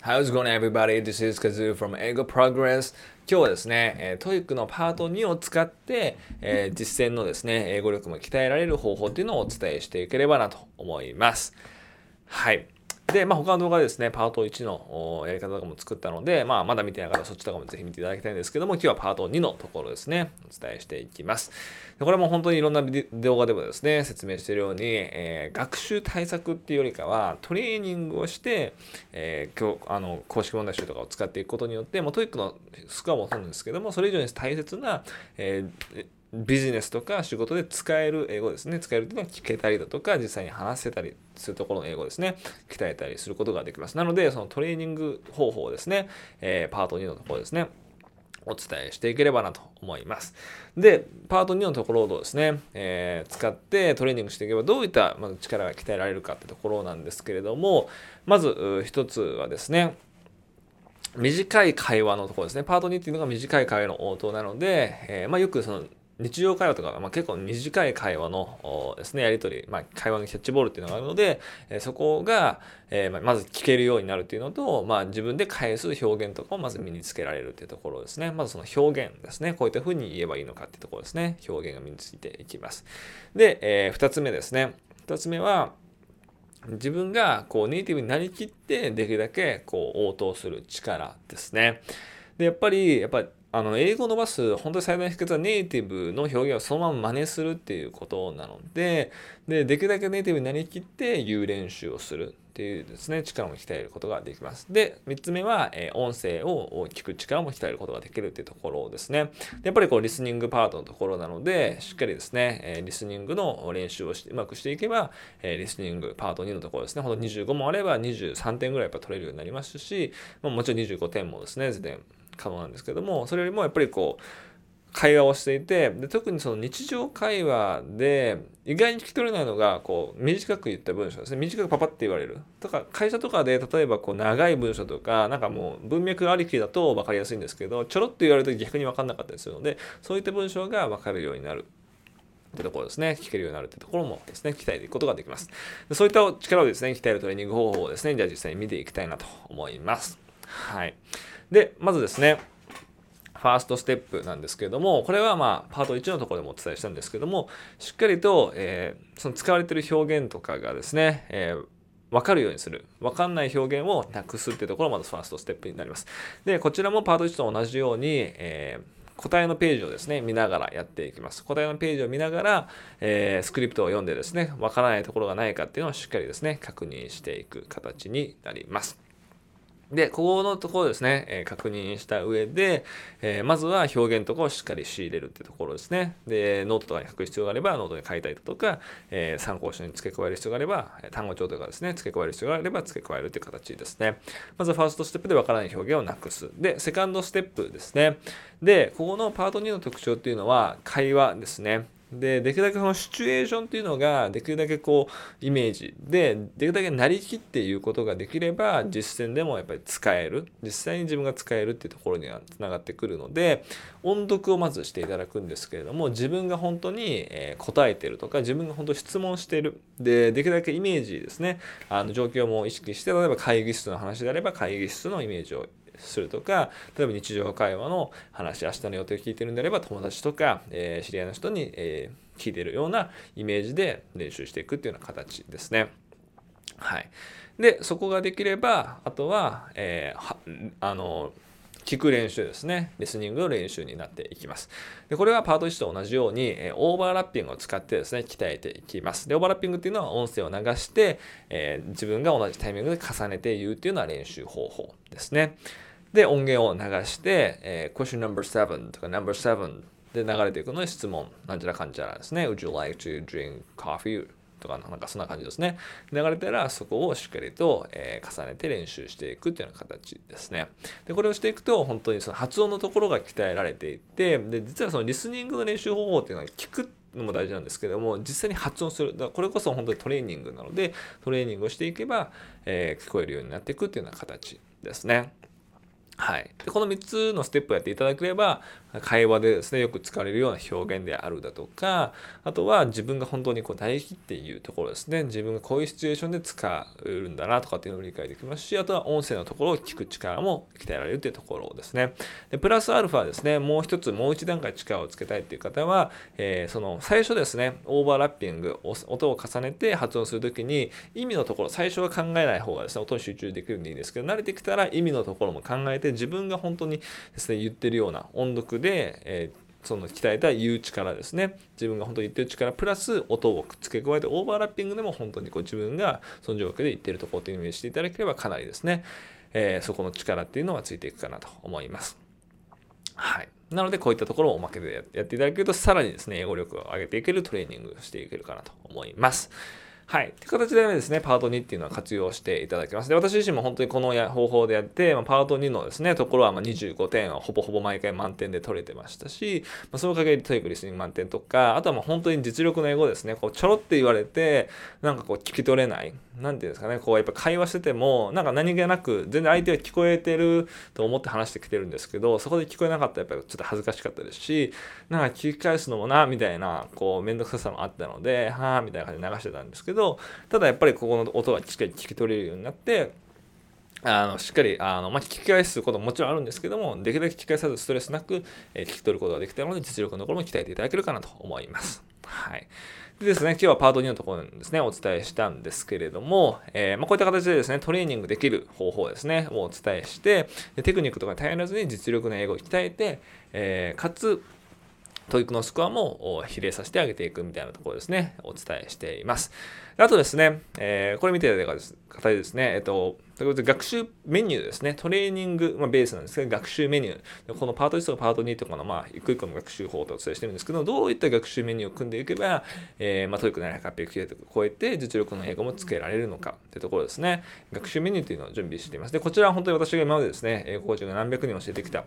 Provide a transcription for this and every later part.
How's it going everybody? This is Kazu from Eigo Progress. 今日はですね、えー、 TOEIC のパート2を使って、えー、実践のですね、英語力も鍛えられる方法っていうのをお伝えしていければなと思います。はい。で、まあ、他の動画ですね、パート1のやり方とかも作ったので、まあ、まだ見てない方はそっちとかもぜひ見ていただきたいんですけども、今日はパート2のところですね、お伝えしていきます。でこれも本当にいろんな動画でもですね、説明しているように、えー、学習対策っていうよりかは、トレーニングをして、えー、今日、あの、公式問題集とかを使っていくことによって、もう TOEIC のスコアもそうなんですけども、それ以上に大切な、えービジネスとか仕事で使える英語ですね。使えるというのは聞けたりだとか、実際に話せたりするところの英語ですね。鍛えたりすることができます。なので、そのトレーニング方法ですね。えー、パート2のところですね。お伝えしていければなと思います。で、パート2のところをですね、えー、使ってトレーニングしていけばどういった力が鍛えられるかってところなんですけれども、まず一つはですね、短い会話のところですね。パート2っていうのが短い会話の応答なので、えー、まあ、よくその日常会話とか、まあ、結構短い会話のですね、やりとり、まあ、会話のキャッチボールっていうのがあるので、えそこが、えー、まず聞けるようになるっていうのと、まあ、自分で返す表現とかをまず身につけられるっていうところですね。まずその表現ですね。こういった風に言えばいいのかっていうところですね。表現が身についていきます。で、えー、二つ目ですね。二つ目は、自分がこうネイティブになりきってできるだけこう応答する力ですね。で、やっぱり、やっぱりあの英語を伸ばす本当に最大の秘訣はネイティブの表現をそのまま真似するっていうことなのででできるだけネイティブになりきって言う練習をするっていうですね力も鍛えることができます。で3つ目は、え音声を聞く力も鍛えることができるっていうところですね。やっぱりこうリスニングパートのところなのでしっかりですね、えリスニングの練習をしてうまくしていけば、えリスニングパート2のところですねほんと25もあれば23点ぐらいやっぱ取れるようになりますし、まもちろん25点もですね全然可能なんですけどもそれよりもやっぱりこう会話をしていてで特にその日常会話で意外に聞き取れないのがこう短く言った文章ですね短くパパって言われるとか会社とかで例えばこう長い文章とかなんかもう文脈ありきだと分かりやすいんですけどちょろっと言われると逆に分かんなかったりするのでそういった文章が分かるようになるってところですね、聞けるようになるってところもですね、鍛えていくことができます。そういった力をですね、鍛えるトレーニング方法をですね、じゃあ実際に見ていきたいなと思います。はい。で、まずですね、ファーストステップなんですけれども、これはまあ、パート1のところでもお伝えしたんですけども、しっかりと、えー、その使われている表現とかがですね、えー分かるようにする。分かんない表現をなくすっていうところがまずファーストステップになります。で、こちらもパート1と同じように、えー、答えのページをですね、見ながらやっていきます。答えのページを見ながら、えー、スクリプトを読んでですね、わからないところがないかっていうのをしっかりですね、確認していく形になります。で、ここのところですね、えー、確認した上で、えー、まずは表現とかをしっかり仕入れるってところですね。で、ノートとかに書く必要があれば、ノートに書いたりだとか、えー、参考書に付け加える必要があれば、単語帳とかですね、付け加える必要があれば付け加えるっていう形ですね。まずファーストステップでわからない表現をなくす。で、セカンドステップですね。で、ここのパート2の特徴っていうのは、会話ですね。で、できるだけそのシチュエーションっていうのが、できるだけこう、イメージで、できるだけなりきっていうことができれば、実践でもやっぱり使える。実際に自分が使えるっていうところにはつながってくるので、音読をまずしていただくんですけれども、自分が本当に、え答えてるとか、自分が本当に質問してる。で、できるだけイメージですね、あの状況も意識して、例えば会議室の話であれば、会議室のイメージをするとか例えば日常会話の話明日の予定を聞いてるんであれば友達とか、えー、知り合いの人に、えー、聞いてるようなイメージで練習していくっていうような形ですね。はい、でそこができればあとは,、えー、あの聞く練習ですね。リスニングの練習になっていきます。でこれはパート1と同じように、えオーバーラッピングを使ってですね、鍛えていきます。で、オーバーラッピングっていうのは音声を流して、えー、自分が同じタイミングで重ねて言うっていうのは練習方法ですね。で、音源を流して、えー、question number 7とか number 7で流れていくので質問、なんちゃらかんちゃらですね。Would you like to drink coffee? とか、なんかそんな感じですね。流れたらそこをしっかりと、えー、重ねて練習していくっていうような形ですね。で、これをしていくと本当にその発音のところが鍛えられていて、で、実はそのリスニングの練習方法っていうのは聞くのも大事なんですけども実際に発音するだこれこそ本当にトレーニングなのでトレーニングをしていけば、えー、聞こえるようになっていくっていうような形ですね。はい。で、この3つのステップをやっていただければ、会話でですね、よく使われるような表現であるだとか、あとは自分が本当にこう大事っていうところですね。自分がこういうシチュエーションで使うんだなとかっていうのを理解できますし、あとは音声のところを聞く力も鍛えられるっていうところですね。で、プラスアルファですね、もう一つ、もう一段階力をつけたいっていう方は、えー、その最初ですね、オーバーラッピング、音を重ねて発音するときに、意味のところ、最初は考えない方がですね、音に集中できるんでいいんですけど、慣れてきたら意味のところも考えて、自分が本当にですね、言ってるような音読で、えーその鍛えた言う力ですね自分が本当に言ってる力プラス音を付け加えてオーバーラッピングでも本当にこう自分がその状況で言ってるところというイメージしていただければかなりですね、えー、そこの力っていうのがついていくかなと思います。はい。なので、こういったところをおまけでやっていただけると、さらにですね、英語力を上げていけるトレーニングをしていけるかなと思います。はい。という形でですね、パート2っていうのは活用していただけます。で、私自身も本当にこのや方法でやって、まあ、パート2のですね、ところはま25点はほぼほぼ毎回満点で取れてましたし、まあ、そのおかげで TOEIC リスニング満点とか、あとはまあ本当に実力の英語ですね、こうちょろって言われて、なんかこう聞き取れない。なんていうんですかね、こうやっぱ会話してても、なんか何気なく、全然相手が聞こえてると思って話してきてるんですけど、そこで聞こえなかったらやっぱりちょっと恥ずかしかったですし、なんか聞き返すのもな、みたいな、こう、めんどくささもあったので、はぁ、みたいな感じで流してたんですけど、ただやっぱりここの音がしっかり聞き取れるようになって、あのしっかりあの、まあ、聞き返すことももちろんあるんですけども、できるだけ聞き返さずストレスなく、えー、聞き取ることができたので、実力のところも鍛えていただけるかなと思います。はい。でですね、今日はパート2のところですね、お伝えしたんですけれども、えー、まあ、こういった形でですね、トレーニングできる方法ですね、をお伝えして、テクニックとかに頼らずに実力の英語を鍛えて、えー、かつ、 TOEIC のスコアも比例させてあげていくみたいなところですね、お伝えしています。あとですね、えー、これ見てる方でですね、えっと、ということで学習メニューですね、トレーニング、まあ、ベースなんですけど、学習メニュー、このパート1とかパート2とかの、まあ、一個一個の学習法とお伝えしてるんですけど、どういった学習メニューを組んでいけば、えー、まあ、 TOEIC 700、800を超えて実力の英語もつけられるのかってところですね。学習メニューというのを準備しています。で、こちらは本当に私が今までですね、英語コーチが何百人教えてきた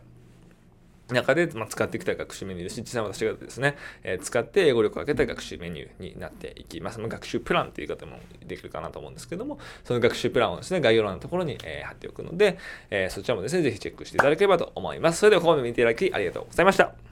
中で、ま使っていきたい学習メニューですし、実際私がですね、え、使って英語力を上げた学習メニューになっていきます。ま、学習プランっていう言い方もできるかなと思うんですけども、その学習プランをですね、概要欄のところに、え、貼っておくので、え、そちらもですね、ぜひチェックしていただければと思います。それではここまで見ていただきありがとうございました。